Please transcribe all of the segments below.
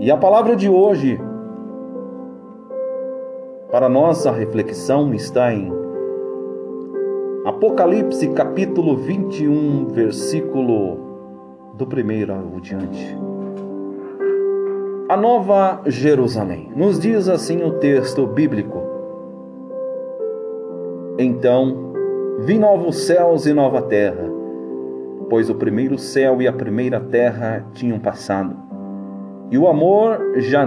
E a palavra de hoje para nossa reflexão está em Apocalipse capítulo 21, versículo do primeiro ao diante. A Nova Jerusalém. Nos diz assim o texto bíblico. Então vi novos céus e nova terra, pois o primeiro céu e a primeira terra tinham passado, e o amor já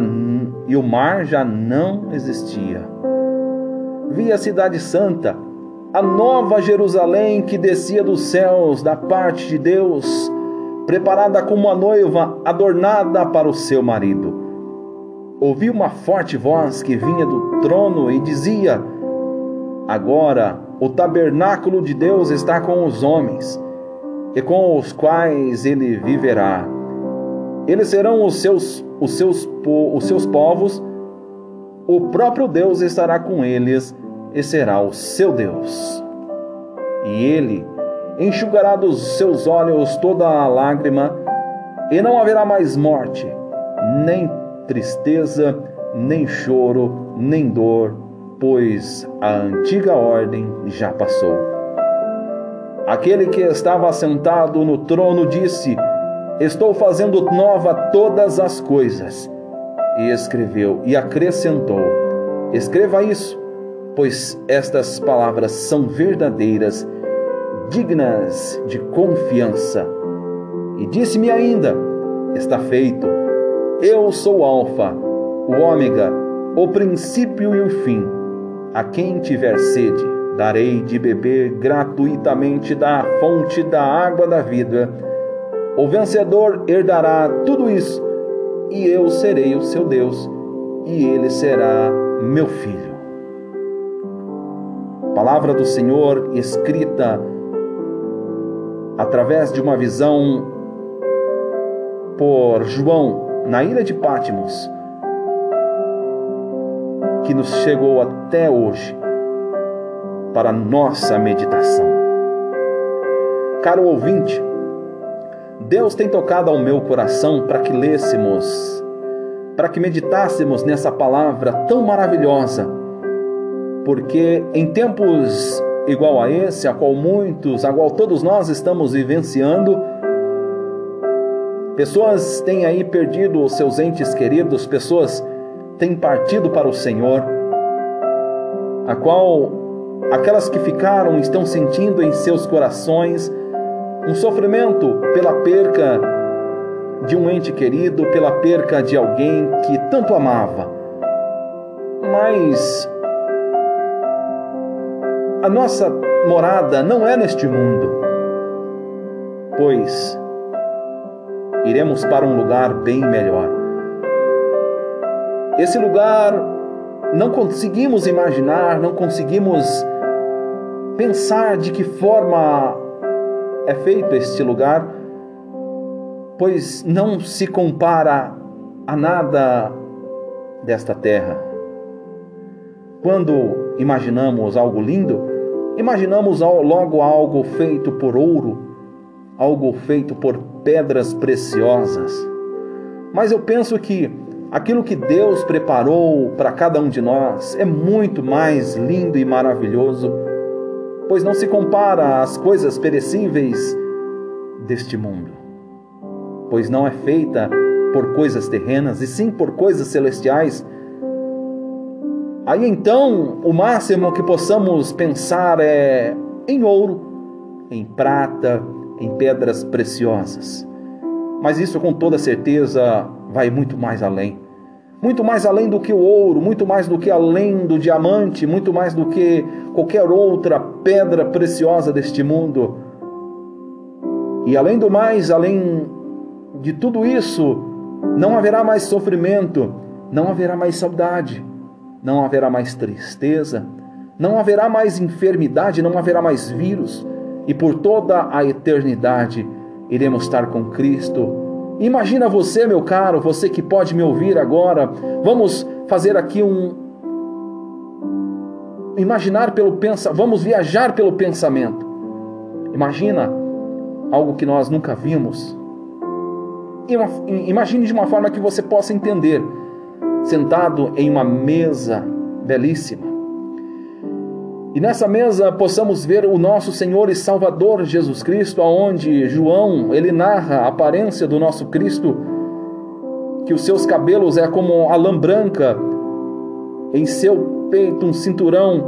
e o mar já não existia. Vi a cidade santa, a nova Jerusalém que descia dos céus da parte de Deus, preparada como uma noiva adornada para o seu marido. Ouvi uma forte voz que vinha do trono e dizia: Agora o tabernáculo de Deus está com os homens, e com os quais ele viverá. Eles serão os seus, os seus, os seus povos, o próprio Deus estará com eles e será o seu Deus. E ele enxugará dos seus olhos toda a lágrima, e não haverá mais morte, nem tristeza, nem choro, nem dor, pois a antiga ordem já passou. Aquele que estava sentado no trono disse: Estou fazendo nova todas as coisas. E escreveu e acrescentou: Escreva isso, pois estas palavras são verdadeiras dignas de confiança. E disse-me ainda: Está feito. Eu sou o Alfa, o Ômega, o princípio e o fim. A quem tiver sede, darei de beber gratuitamente da fonte da água da vida. O vencedor herdará tudo isso, e eu serei o seu Deus, e ele será meu filho. Palavra do Senhor escrita através de uma visão por João na ilha de Patmos, que nos chegou até hoje para nossa meditação. Caro ouvinte, Deus tem tocado ao meu coração para que lêssemos, para que meditássemos nessa palavra tão maravilhosa, porque em tempos igual a esse, a qual muitos, a qual todos nós estamos vivenciando. Pessoas têm aí perdido os seus entes queridos, pessoas têm partido para o Senhor, a qual aquelas que ficaram estão sentindo em seus corações um sofrimento pela perca de um ente querido, pela perca de alguém que tanto amava. Mas a nossa morada não é neste mundo, pois iremos para um lugar bem melhor. Esse lugar não conseguimos imaginar, não conseguimos pensar de que forma é feito este lugar, pois não se compara a nada desta terra. Quando imaginamos algo lindo, Imaginamos logo algo feito por ouro, algo feito por pedras preciosas. Mas eu penso que aquilo que Deus preparou para cada um de nós é muito mais lindo e maravilhoso, pois não se compara às coisas perecíveis deste mundo, pois não é feita por coisas terrenas e sim por coisas celestiais Aí então, o máximo que possamos pensar é em ouro, em prata, em pedras preciosas. Mas isso com toda certeza vai muito mais além. Muito mais além do que o ouro, muito mais do que além do diamante, muito mais do que qualquer outra pedra preciosa deste mundo. E além do mais, além de tudo isso, não haverá mais sofrimento, não haverá mais saudade não haverá mais tristeza, não haverá mais enfermidade, não haverá mais vírus, e por toda a eternidade iremos estar com Cristo. Imagina você, meu caro, você que pode me ouvir agora. Vamos fazer aqui um imaginar pelo pensa, vamos viajar pelo pensamento. Imagina algo que nós nunca vimos. Imagine de uma forma que você possa entender, sentado em uma mesa belíssima. E nessa mesa possamos ver o nosso Senhor e Salvador Jesus Cristo, aonde João, ele narra a aparência do nosso Cristo, que os seus cabelos é como a lã branca, em seu peito um cinturão,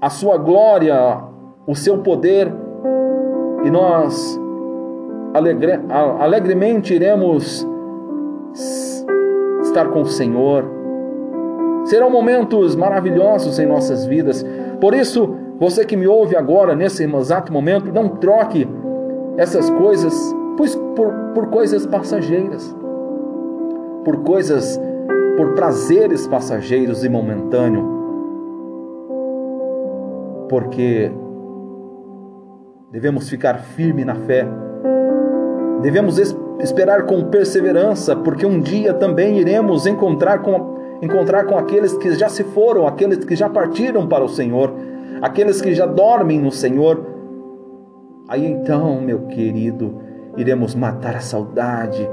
a sua glória, o seu poder, e nós alegre, alegremente iremos estar com o Senhor. Serão momentos maravilhosos em nossas vidas. Por isso, você que me ouve agora, nesse exato momento, não troque essas coisas por, por coisas passageiras, por coisas, por prazeres passageiros e momentâneos. Porque devemos ficar firme na fé, devemos esperar com perseverança, porque um dia também iremos encontrar com, encontrar com aqueles que já se foram, aqueles que já partiram para o Senhor, aqueles que já dormem no Senhor. Aí então, meu querido, iremos matar a saudade,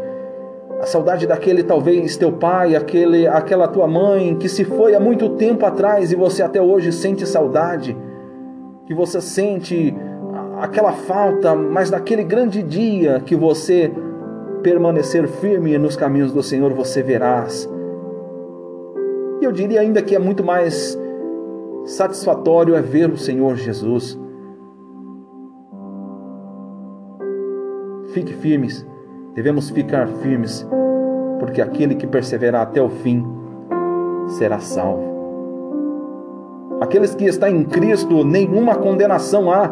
a saudade daquele talvez teu pai, aquele, aquela tua mãe que se foi há muito tempo atrás e você até hoje sente saudade, que você sente aquela falta, mas naquele grande dia que você permanecer firme nos caminhos do Senhor, você verás. Eu diria ainda que é muito mais satisfatório é ver o Senhor Jesus. Fique firmes, devemos ficar firmes, porque aquele que perseverar até o fim será salvo. Aqueles que estão em Cristo, nenhuma condenação há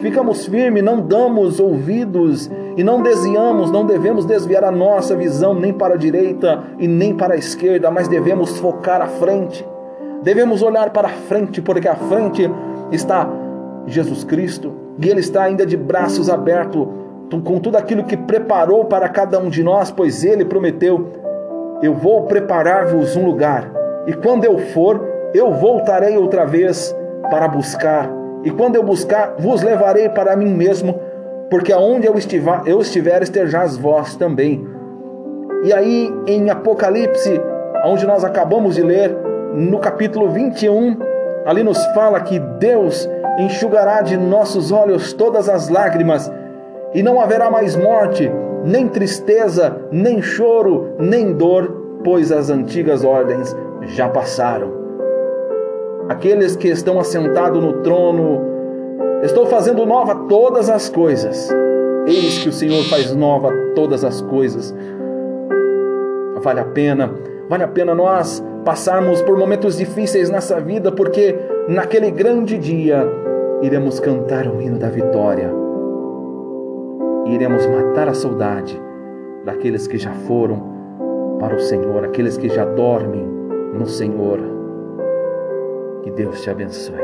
ficamos firmes, não damos ouvidos e não desviamos, não devemos desviar a nossa visão nem para a direita e nem para a esquerda, mas devemos focar à frente. Devemos olhar para a frente, porque à frente está Jesus Cristo e Ele está ainda de braços abertos com tudo aquilo que preparou para cada um de nós, pois Ele prometeu: Eu vou preparar-vos um lugar, e quando eu for, eu voltarei outra vez para buscar e quando eu buscar, vos levarei para mim mesmo, porque aonde eu estiver, eu estiver estejais vós também. E aí em Apocalipse, onde nós acabamos de ler, no capítulo 21, ali nos fala que Deus enxugará de nossos olhos todas as lágrimas, e não haverá mais morte, nem tristeza, nem choro, nem dor, pois as antigas ordens já passaram aqueles que estão assentados no trono. Estou fazendo nova todas as coisas. Eis que o Senhor faz nova todas as coisas. Vale a pena, vale a pena nós passarmos por momentos difíceis nessa vida, porque naquele grande dia iremos cantar o hino da vitória. Iremos matar a saudade daqueles que já foram para o Senhor, aqueles que já dormem no Senhor. Que Deus te abençoe.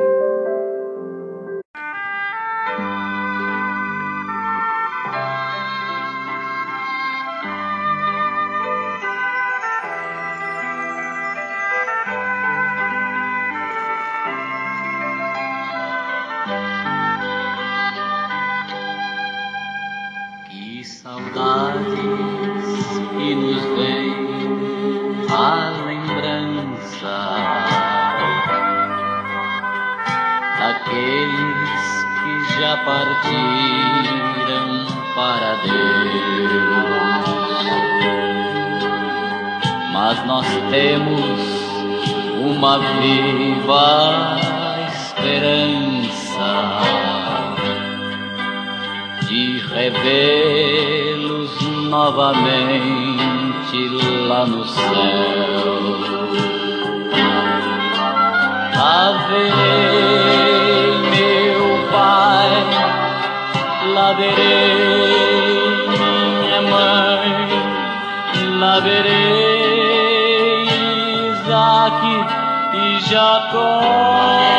Saudades que nos vem a já partiram para Deus. Mas nós temos uma viva esperança de revê-los novamente lá no céu. Ave lá verei minha mãe, lá verei Isaac e Jacó.